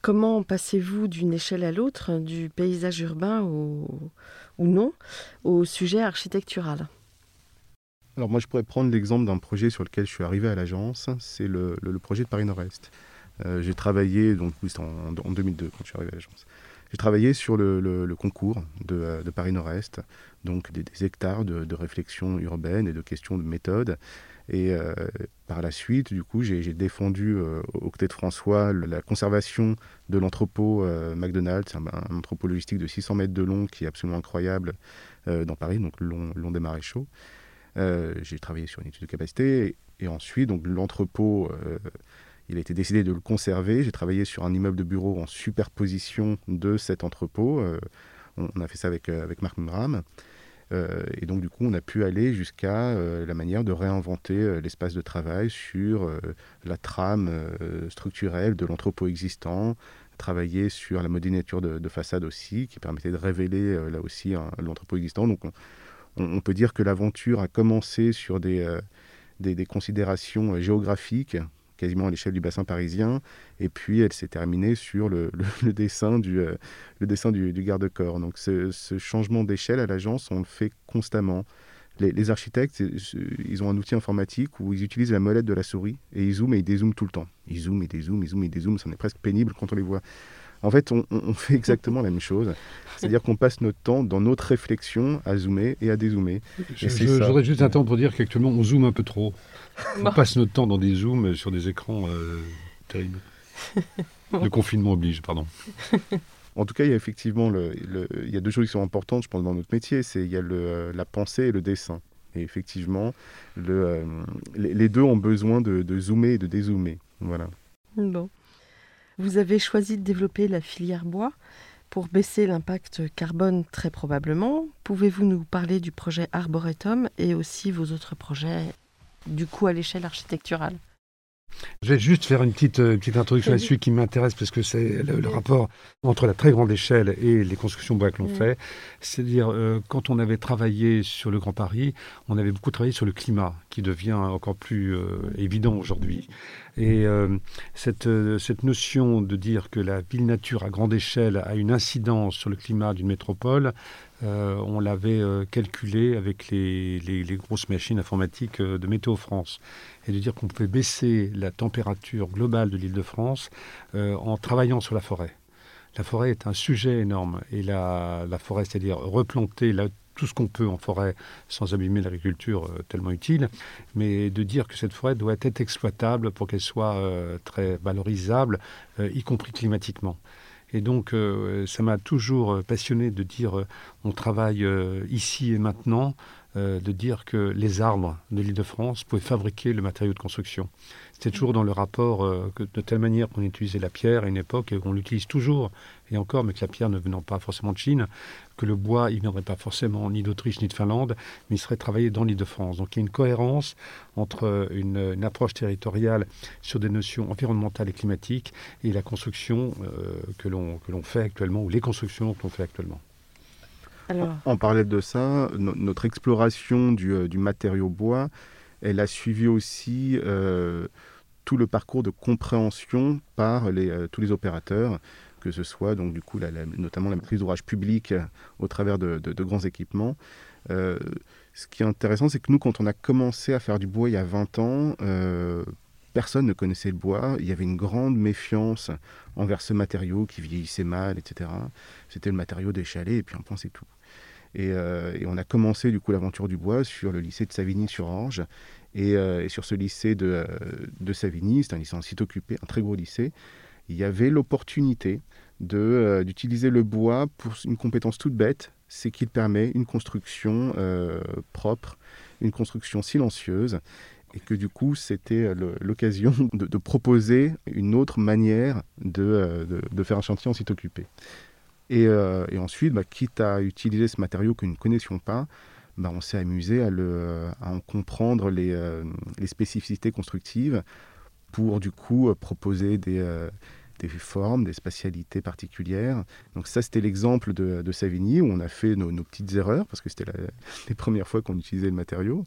Comment passez-vous d'une échelle à l'autre, du paysage urbain ou non, au sujet architectural? Alors moi, je pourrais prendre l'exemple d'un projet sur lequel je suis arrivé à l'agence, c'est le, le, projet de Paris Nord-Est. Euh, j'ai travaillé, donc c'était en, 2002 quand je suis arrivé à l'agence. J'ai travaillé sur le, concours de, Paris Nord-Est, donc des, hectares de, réflexion urbaine et de questions de méthode. Et euh, par la suite, du coup, j'ai défendu euh, aux côtés de François la conservation de l'entrepôt McDonald's, un, entrepôt logistique de 600 mètres de long qui est absolument incroyable dans Paris, donc long, long des maréchaux. j'ai travaillé sur une étude de capacité et, et ensuite, donc l'entrepôt il a été décidé de le conserver. J'ai travaillé sur un immeuble de bureau en superposition de cet entrepôt. Euh, on, a fait ça avec, euh, avec Marc Mram. Euh, et donc, du coup, on a pu aller jusqu'à la manière de réinventer l'espace de travail sur la trame structurelle de l'entrepôt existant, travailler sur la modénature de, façade aussi, qui permettait de révéler là aussi l'entrepôt existant. Donc, on, peut dire que l'aventure a commencé sur des, des considérations géographiques quasiment à l'échelle du bassin parisien. Et puis, elle s'est terminée sur le, dessin du, euh, dessin du, garde-corps. Donc, ce, changement d'échelle à l'agence, on le fait constamment. Les, architectes, ils ont un outil informatique où ils utilisent la molette de la souris et ils zooment et ils dézooment tout le temps. Ils zooment et dézooment, ils zooment et dézooment. Ça est presque pénible quand on les voit. En fait, on, fait exactement la même chose. C'est-à-dire qu'on passe notre temps dans notre réflexion à zoomer et à dézoomer. Je, voudrais juste un temps pour dire qu'actuellement, on zoome un peu trop. On passe notre temps dans des zooms sur des écrans euh, terribles. Le confinement oblige, pardon. En tout cas, il y a effectivement le, il y a deux choses qui sont importantes, je pense, dans notre métier. C'est il y a le, la pensée et le dessin. Et effectivement, le, euh, les, deux ont besoin de, de, zoomer et de dézoomer. Voilà. Bon. Vous avez choisi de développer la filière bois pour baisser l'impact carbone très probablement. Pouvez-vous nous parler du projet Arboretum et aussi vos autres projets du coup à l'échelle architecturale? Je vais juste faire une petite, euh, petite introduction là-dessus qui m'intéresse parce que c'est le, rapport entre la très grande échelle et les constructions bois que l'on fait. C'est-à-dire, euh, quand on avait travaillé sur le Grand Paris, on avait beaucoup travaillé sur le climat, qui devient encore plus euh, évident aujourd'hui. Et cette, cette notion de dire que la ville-nature à grande échelle a une incidence sur le climat d'une métropole, on l'avait calculé avec les, grosses machines informatiques de Météo France et de dire qu'on pouvait baisser la température globale de l'île de France euh, en travaillant sur la forêt. La forêt est un sujet énorme et la, forêt, c'est-à-dire replanter tout ce qu'on peut en forêt sans abîmer l'agriculture euh, tellement utile, mais de dire que cette forêt doit être exploitable pour qu'elle soit euh, très valorisable, y compris climatiquement. Et donc, ça m'a toujours passionné de dire on travaille ici et maintenant euh, de dire que les arbres de l'île de France pouvaient fabriquer le matériau de construction. C'était toujours dans le rapport euh, que de telle manière qu'on utilisait la pierre à une époque et qu'on l'utilise toujours, et encore, mais que la pierre ne venant pas forcément de Chine, que le bois, il viendrait pas forcément ni d'Autriche ni de Finlande, mais il serait travaillé dans l'île de France. Donc il y a une cohérence entre une, approche territoriale sur des notions environnementales et climatiques et la construction euh, que l'on fait actuellement, ou les constructions que l'on fait actuellement. On parlait de ça, notre exploration euh, du, matériau bois, elle a suivi aussi euh, tout le parcours de compréhension par euh, tous les opérateurs, que ce soit donc du coup notamment la maîtrise d'ouvrage public au travers de, grands équipements. ce qui est intéressant, c'est que nous, quand on a commencé à faire du bois il y a 20 ans, personne ne connaissait le bois. Il y avait une grande méfiance envers ce matériau qui vieillissait mal, etc. C'était le matériau des chalets et puis on pensait tout. Euh, et, on a commencé du coup l'aventure du bois sur le lycée de Savigny-sur-Orge. Et, euh, sur ce lycée de, euh, de Savigny, c'est un lycée en site occupé, un très gros lycée, il y avait l'opportunité d'utiliser le bois pour une compétence toute bête, c'est qu'il permet une construction propre, une construction silencieuse et que du coup c'était l'occasion de, proposer une autre manière de, faire un chantier en site occupé. Euh, et, ensuite, bah, quitte à utiliser ce matériau que nous ne connaissions pas, bah, on s'est amusé à, en comprendre les, euh, les, spécificités constructives pour du coup proposer des, euh, formes, des spatialités particulières. Donc ça, c'était l'exemple de, Savigny où on a fait nos, petites erreurs parce que c'était les premières fois qu'on utilisait le matériau.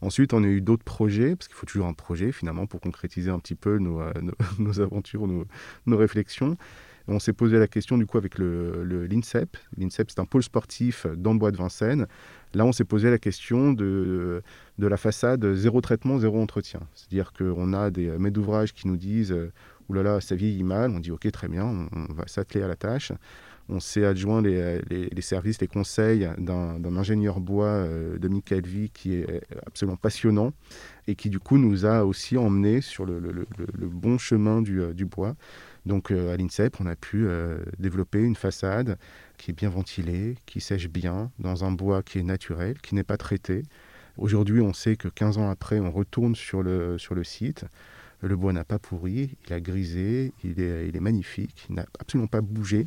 Ensuite, on a eu d'autres projets, parce qu'il faut toujours un projet finalement pour concrétiser un petit peu nos, aventures, nos réflexions. On s'est posé la question du coup avec l'INSEP. Le, L'INSEP, c'est un pôle sportif dans le bois de Vincennes. Là, on s'est posé la question de, de la façade zéro traitement, zéro entretien. C'est-à-dire qu'on a des maîtres d'ouvrage qui nous disent Ouh là là, ça vieillit mal. On dit Ok, très bien, on, va s'atteler à la tâche. On s'est adjoint les, les, services, les conseils d'un ingénieur bois, euh, de Michael V, qui est absolument passionnant et qui du coup nous a aussi emmenés sur le, le, le bon chemin du, euh, du bois. Donc euh, à l'INSEP, on a pu euh, développer une façade qui est bien ventilée, qui sèche bien, dans un bois qui est naturel, qui n'est pas traité. Aujourd'hui, on sait que 15 ans après, on retourne sur le, sur le site. Le bois n'a pas pourri, il a grisé, il est, il est magnifique, il n'a absolument pas bougé.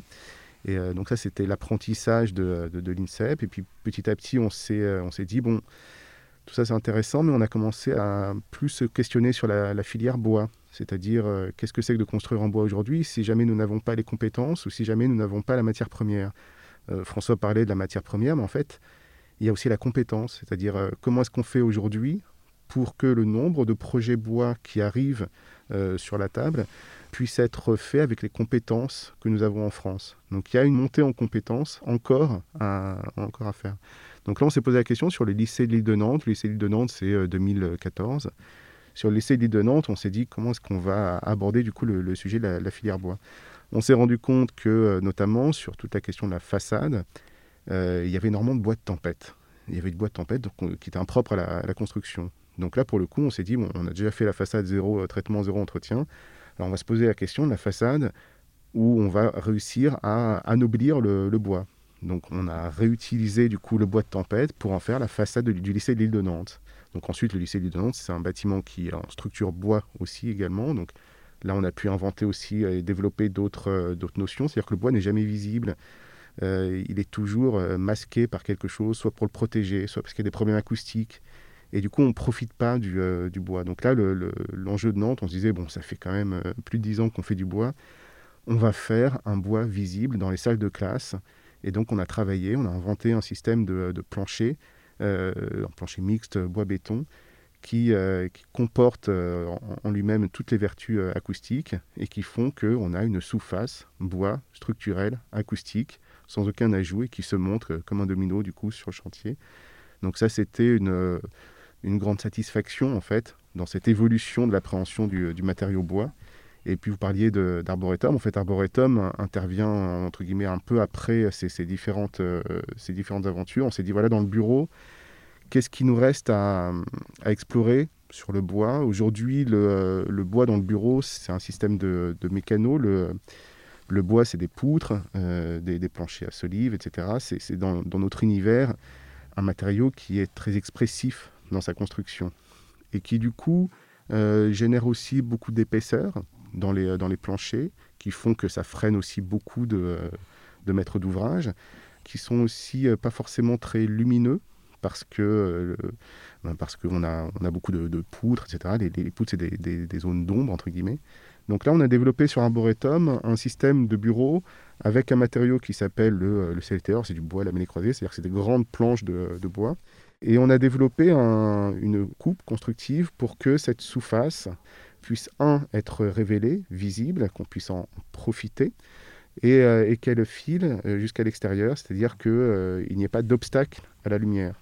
Et euh, donc ça, c'était l'apprentissage de, de, l'INSEP. Et puis petit à petit, on s'est, on s'est dit, bon, tout ça c'est intéressant, mais on a commencé à plus se questionner sur la filière bois. C'est-à-dire, euh, qu'est-ce que c'est que de construire en bois aujourd'hui si jamais nous n'avons pas les compétences ou si jamais nous n'avons pas la matière première? Euh, François parlait de la matière première, mais en fait, il y a aussi la compétence. C'est-à-dire, euh, comment est-ce qu'on fait aujourd'hui pour que le nombre de projets bois qui arrivent sur la table puisse être fait avec les compétences que nous avons en France? Donc il y a une montée en compétences encore à, encore à faire. Donc là, on s'est posé la question sur le lycée de l'île de Nantes. Le lycée de l'île de Nantes, c'est 2014 sur l'essai de Nantes, on s'est dit comment est-ce qu'on va aborder du coup le, sujet de la, filière bois. On s'est rendu compte que, euh, notamment sur toute la question de la façade, euh, il y avait énormément de bois de tempête. Il y avait de bois de tempête donc, qui était impropre à la, construction. Donc là, pour le coup, on s'est dit, bon, on a déjà fait la façade zéro euh, traitement, zéro entretien. Alors on va se poser la question de la façade où on va réussir à anoblir le, bois. Donc on a réutilisé du coup le bois de tempête pour en faire la façade du lycée de l'île de Nantes. Donc ensuite, le lycée de Nantes, c'est un bâtiment qui est en structure bois aussi également. Donc là, on a pu inventer aussi et développer d'autres euh, d'autres notions. C'est-à-dire que le bois n'est jamais visible. Euh, il est toujours euh, masqué par quelque chose, soit pour le protéger, soit parce qu'il y a des problèmes acoustiques. Et du coup, on ne profite pas du, du, bois. Donc là, l'enjeu de Nantes, on se disait, bon, ça fait quand même plus de dix ans qu'on fait du bois. On va faire un bois visible dans les salles de classe. Et donc, on a travaillé, on a inventé un système de, de plancher, un plancher mixte bois-béton, qui, euh, comporte euh, en, lui-même toutes les vertus euh, acoustiques et qui font qu'on a une sous-face bois structurelle acoustique sans aucun ajout et qui se montre comme un domino du coup sur le chantier. Donc ça c'était une, une grande satisfaction en fait dans cette évolution de l'appréhension du, du, matériau bois. Et puis vous parliez d'Arboretum. En fait, Arboretum intervient entre guillemets un peu après ces, différentes, ces différentes aventures. On s'est dit voilà dans le bureau, Qu'est-ce qui nous reste à, explorer sur le bois? Aujourd'hui, le, bois dans le bureau, c'est un système de, de mécano. Le, bois, c'est des poutres, euh, des, planchers à solives, etc. C'est dans, notre univers un matériau qui est très expressif dans sa construction et qui, du coup, euh, génère aussi beaucoup d'épaisseur dans les, dans les planchers, qui font que ça freine aussi beaucoup de, de maîtres d'ouvrage, qui sont aussi euh, pas forcément très lumineux parce que euh, ben, parce qu'on a, on a beaucoup de, poutres, etc. Les, les poutres, c'est des, des, zones d'ombre, entre guillemets. Donc là, on a développé sur Arboretum un système de bureau avec un matériau qui s'appelle le, le c'est du bois lamellé croisé, c'est-à-dire que c'est des grandes planches de, bois. Et on a développé un, une coupe constructive pour que cette sous-face puisse, un, être révélée, visible, qu'on puisse en profiter, et, euh, et qu'elle file euh, jusqu'à l'extérieur, c'est-à-dire qu'il n'y ait pas d'obstacle à la lumière.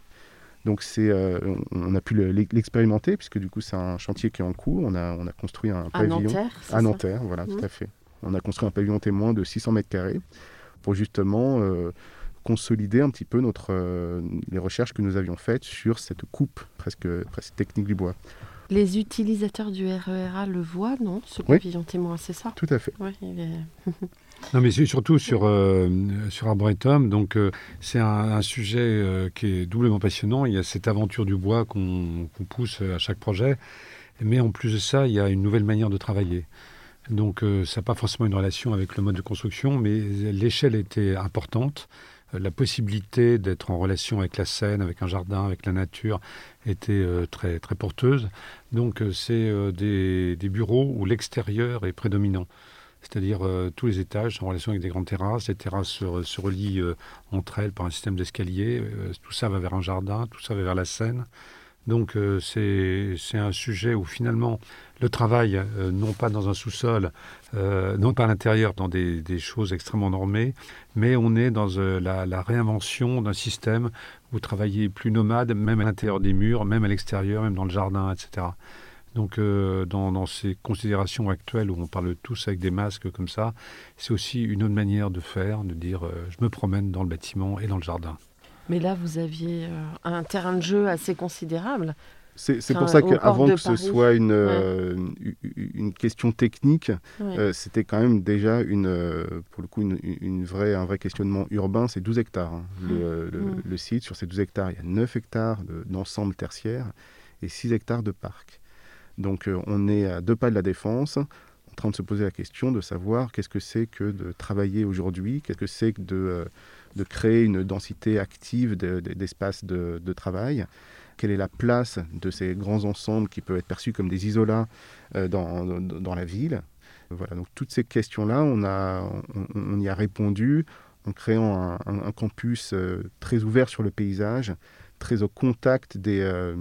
Donc c'est, euh, on a pu l'expérimenter puisque du coup c'est un chantier qui est en cours. On a, on a construit un pavillon à Nanterre, voilà, tout mmh. à fait. On a construit un pavillon témoin de 600 mètres carrés pour justement euh, consolider un petit peu notre, euh, les recherches que nous avions faites sur cette coupe presque, presque technique du bois. Les utilisateurs du RERA le voient, non? Ce pavillon témoin, c'est ça? Tout à fait. Oui, il est... Non, mais surtout sur, euh, sur Arboretum. Donc, euh, c'est un, sujet euh, qui est doublement passionnant. Il y a cette aventure du bois qu'on pousse à chaque projet. Mais en plus de ça, il y a une nouvelle manière de travailler. Donc, ça n'a pas forcément une relation avec le mode de construction, mais l'échelle était importante. La possibilité d'être en relation avec la scène, avec un jardin, avec la nature, était très, très porteuse. Donc, c'est des, des bureaux où l'extérieur est prédominant c'est-à-dire euh, tous les étages en relation avec des grandes terrasses. Les terrasses se, relient euh, entre elles par un système d'escalier. Euh, tout ça va vers un jardin, tout ça va vers la Seine. Donc c'est un sujet où finalement le travail, non pas dans un sous-sol, non pas à l'intérieur, dans des, choses extrêmement normées, mais on est dans la, la, réinvention d'un système où travailler plus nomade, même à l'intérieur des murs, même à l'extérieur, même dans le jardin, etc. Donc, euh, dans, ces considérations actuelles où on parle tous avec des masques comme ça, c'est aussi une autre manière de faire, de dire euh, je me promène dans le bâtiment et dans le jardin. Mais là, vous aviez euh, un terrain de jeu assez considérable. C'est pour ça qu'avant que ce soit une, une question technique, c'était quand même déjà une, pour le coup une, vraie, un vrai questionnement urbain. C'est 12 hectares. Hein. Le, mmh. le, site, sur ces 12 hectares, il y a 9 hectares d'ensemble tertiaire et 6 hectares de parc. Donc euh, on est à deux pas de la défense, en train de se poser la question de savoir qu'est-ce que c'est que de travailler aujourd'hui, qu'est-ce que c'est que de, euh, de, créer une densité active d'espace de, de, travail, quelle est la place de ces grands ensembles qui peuvent être perçus comme des isolats euh, dans, dans, la ville. Voilà, donc toutes ces questions-là, on, on, y a répondu en créant un, campus très ouvert sur le paysage, très au contact des, euh,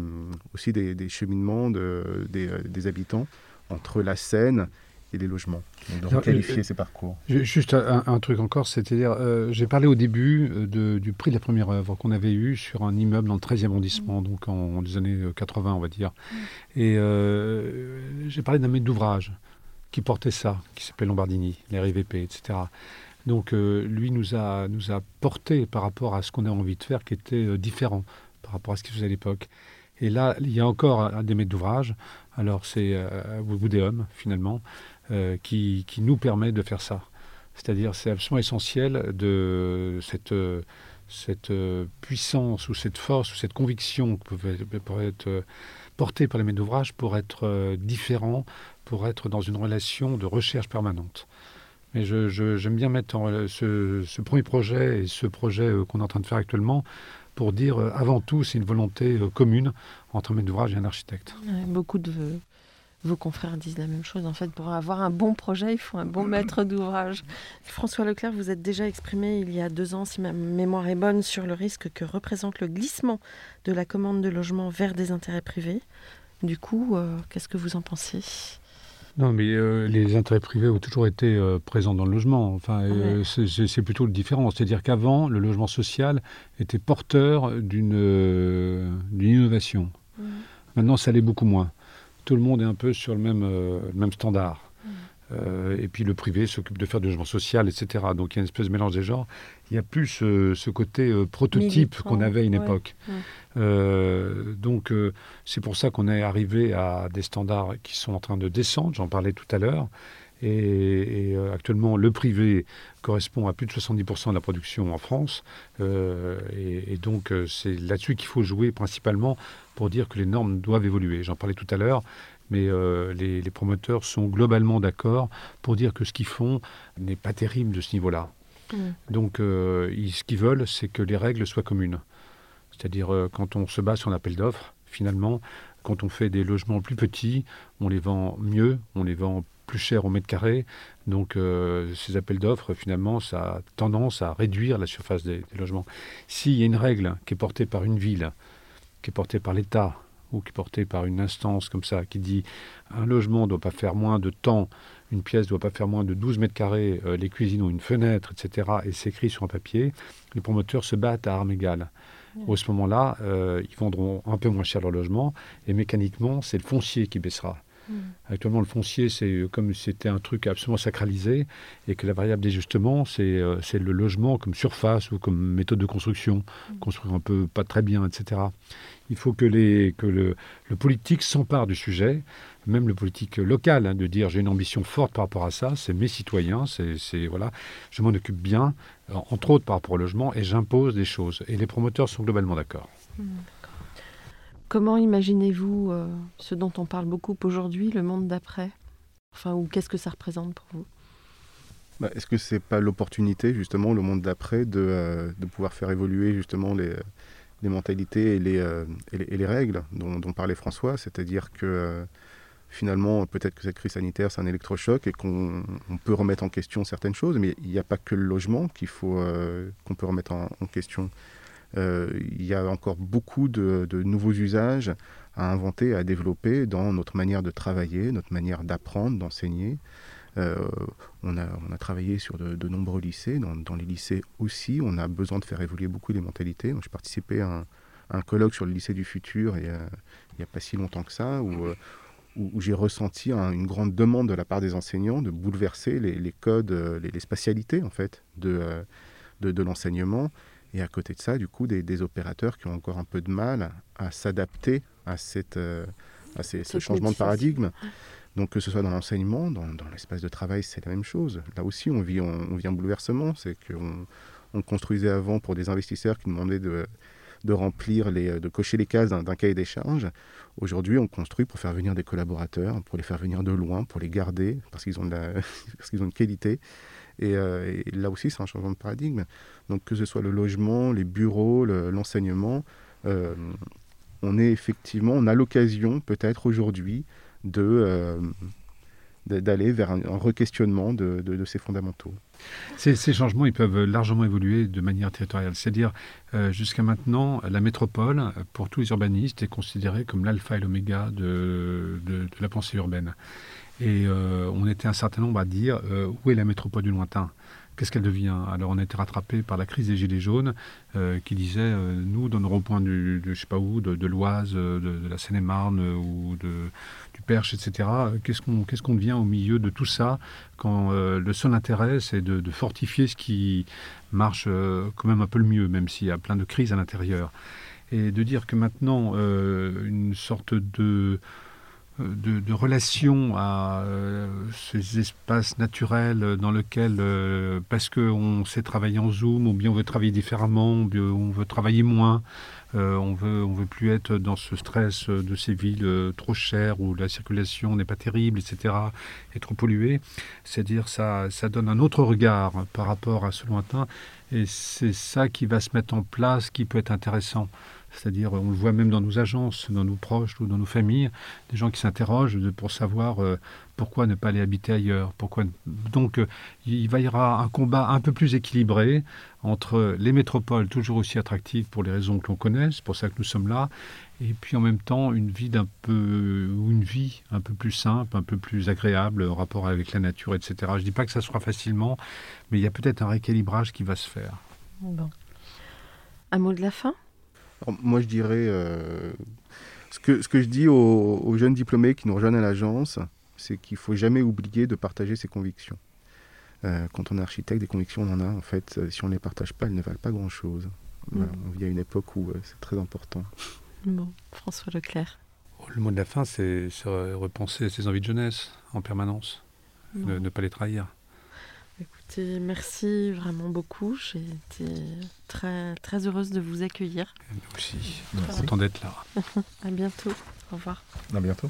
aussi des, cheminements de, euh, des, habitants entre la Seine et les logements. Donc, de qualifier euh, ces parcours. Juste un, truc encore, c'est-à-dire, j'ai parlé au début de, du prix de la première œuvre qu'on avait eu sur un immeuble dans le 13e arrondissement, mmh. donc en, des années 80, on va dire. Mmh. Et j'ai parlé d'un maître d'ouvrage qui portait ça, qui s'appelait Lombardini, les RIVP, etc. Donc lui nous a, nous a porté par rapport à ce qu'on a envie de faire qui était différent par rapport à ce qu'il faisait à l'époque. Et là, il y a encore un des maîtres d'ouvrage, alors c'est euh, Woodéum, finalement, euh, qui, nous permet de faire ça. C'est-à-dire, c'est absolument essentiel de cette, cette puissance ou cette force ou cette conviction qui peut, être portée par les maîtres d'ouvrage pour être euh, différent, pour être dans une relation de recherche permanente. Mais j'aime bien mettre en, ce, ce, premier projet et ce projet qu'on est en train de faire actuellement pour dire avant tout, c'est une volonté commune entre un maître d'ouvrage et un architecte. beaucoup de vos confrères disent la même chose. En fait, pour avoir un bon projet, il faut un bon maître d'ouvrage. François Leclerc, vous êtes déjà exprimé il y a deux ans, si ma mémoire est bonne, sur le risque que représente le glissement de la commande de logement vers des intérêts privés. Du coup, euh, qu'est-ce que vous en pensez? Non, mais euh, les intérêts privés ont toujours été euh, présents dans le logement. Enfin, c'est plutôt le différent. C'est-à-dire qu'avant, le logement social était porteur d'une innovation. Mmh. Maintenant, ça l'est beaucoup moins tout le monde est un peu sur le même, euh, même standard. Mm. Euh, et puis le privé s'occupe de faire du logement social, etc. Donc il y a une espèce de mélange des genres. Il n'y a plus ce, côté euh, prototype qu'on avait à une époque. donc c'est pour ça qu'on est arrivé à des standards qui sont en train de descendre, j'en parlais tout à l'heure. Et, actuellement, le privé correspond à plus de 70% de la production en France. et, et, donc, c'est là-dessus qu'il faut jouer principalement pour dire que les normes doivent évoluer. J'en parlais tout à l'heure, mais euh, les, promoteurs sont globalement d'accord pour dire que ce qu'ils font n'est pas terrible de ce niveau-là. Mm. Donc, euh, ce qu'ils veulent, c'est que les règles soient communes. C'est-à-dire, euh, quand on se bat sur un appel d'offres, finalement, quand on fait des logements plus petits, on les vend mieux, on les vend plus cher au mètre carré. Donc ces appels d'offres, finalement, ça a tendance à réduire la surface des logements. S'il y a une règle qui est portée par une ville, qui est porté par l'État ou qui est porté par une instance comme ça, qui dit un logement ne doit pas faire moins de temps, une pièce ne doit pas faire moins de 12 mètres carrés, euh, les cuisines ont une fenêtre, etc., et c'est écrit sur un papier, les promoteurs se battent à armes égales. Au ce moment-là, euh, ils vendront un peu moins cher leur logement, et mécaniquement, c'est le foncier qui baissera. Mm. Actuellement, le foncier, c'est comme si c'était un truc absolument sacralisé et que la variable d'ajustement, c'est euh, le logement comme surface ou comme méthode de construction, mm. construire un peu pas très bien, etc. Il faut que, les, que le, politique s'empare du sujet, même le politique local, hein, de dire j'ai une ambition forte par rapport à ça, c'est mes citoyens, c'est voilà, je m'en occupe bien, entre autres par rapport au logement, et j'impose des choses. Et les promoteurs sont globalement d'accord. Mm. Comment imaginez-vous euh, ce dont on parle beaucoup aujourd'hui, le monde d'après? Enfin, ou qu'est-ce que ça représente pour vous? Bah, Est-ce que c'est pas l'opportunité, justement, le monde d'après, de, euh, pouvoir faire évoluer justement les, mentalités et les, euh, et les, règles dont, parlait François? C'est-à-dire que finalement, peut-être que cette crise sanitaire, c'est un électrochoc et qu'on peut remettre en question certaines choses, mais il n'y a pas que le logement qu'il faut qu'on peut remettre en question. Euh, il y a encore beaucoup de, nouveaux usages à inventer, à développer dans notre manière de travailler, notre manière d'apprendre, d'enseigner. Euh, on, a, travaillé sur de, nombreux lycées. Dans, les lycées aussi, on a besoin de faire évoluer beaucoup les mentalités. J'ai participé à un, colloque sur le lycée du futur il n'y a pas si longtemps que ça, où, euh, j'ai ressenti une grande demande de la part des enseignants de bouleverser les, codes, les, spatialités en fait de l'enseignement et à côté de ça, du coup, des, opérateurs qui ont encore un peu de mal à s'adapter à, cette, euh, à ce changement de paradigme. Donc que ce soit dans l'enseignement, dans, l'espace de travail, c'est la même chose. Là aussi, on vit, on, vit un bouleversement. C'est qu'on on construisait avant pour des investisseurs qui demandaient de, de remplir, les, de cocher les cases d'un cahier des charges. Aujourd'hui, on construit pour faire venir des collaborateurs, pour les faire venir de loin, pour les garder, parce qu'ils ont, parce qu'ils ont une qualité. Euh, et, là aussi, c'est un changement de paradigme. Donc que ce soit le logement, les bureaux, l'enseignement, euh, on est effectivement, on a l'occasion peut-être aujourd'hui de euh, d'aller vers un, re-questionnement de, ces fondamentaux. Ces, changements, ils peuvent largement évoluer de manière territoriale. C'est-à-dire, jusqu'à maintenant, la métropole, pour tous les urbanistes, est considérée comme l'alpha et l'oméga de, de, la pensée urbaine. Et euh, on était un certain nombre à dire euh, où est la métropole du lointain? Qu'est-ce qu'elle devient Alors on a été rattrapé par la crise des Gilets jaunes euh, qui disait nous, dans nos ronds-points je sais pas où, de, l'Oise, de, la Seine-et-Marne ou du Perche, etc., qu'est-ce qu'on qu'est-ce qu'on devient au milieu de tout ça quand le seul intérêt c'est de, fortifier ce qui marche quand même un peu le mieux, même s'il y a plein de crises à l'intérieur Et de dire que maintenant, une sorte de de, de, relation à euh, ces espaces naturels dans lesquels, euh, parce qu'on sait travailler en Zoom, ou bien on veut travailler différemment, ou bien on veut travailler moins, euh, on veut, on veut plus être dans ce stress de ces villes trop chères où la circulation n'est pas terrible, etc., et trop polluée. C'est-à-dire ça, ça donne un autre regard par rapport à ce lointain. Et c'est ça qui va se mettre en place, qui peut être intéressant. C'est-à-dire, on le voit même dans nos agences, dans nos proches ou dans nos familles, des gens qui s'interrogent pour savoir euh, pourquoi ne pas aller habiter ailleurs. Pourquoi... Donc, euh, il va y avoir un combat un peu plus équilibré entre les métropoles, toujours aussi attractives pour les raisons que l'on connaît, c'est pour ça que nous sommes là, et puis en même temps une vie d'un peu une vie un peu plus simple, un peu plus agréable en rapport avec la nature, etc. Je ne dis pas que ça se fera facilement, mais il y a peut-être un rééquilibrage qui va se faire. Un mot de la fin? Moi, je dirais. Euh, ce, que, ce que je dis aux, jeunes diplômés qui nous rejoignent à l'agence, c'est qu'il ne faut jamais oublier de partager ses convictions. Euh, quand on est architecte, des convictions, on en a. En fait, euh, si on ne les partage pas, elles ne valent pas grand-chose. Mm. On vit à une époque où c'est très important. Bon, François Leclerc. Oh, le mot de la fin, c'est repenser ses envies de jeunesse en permanence, ne pas les trahir merci vraiment beaucoup. J'ai été très, très heureuse de vous accueillir. Nous aussi, content d'être là. à bientôt. Au revoir. À bientôt.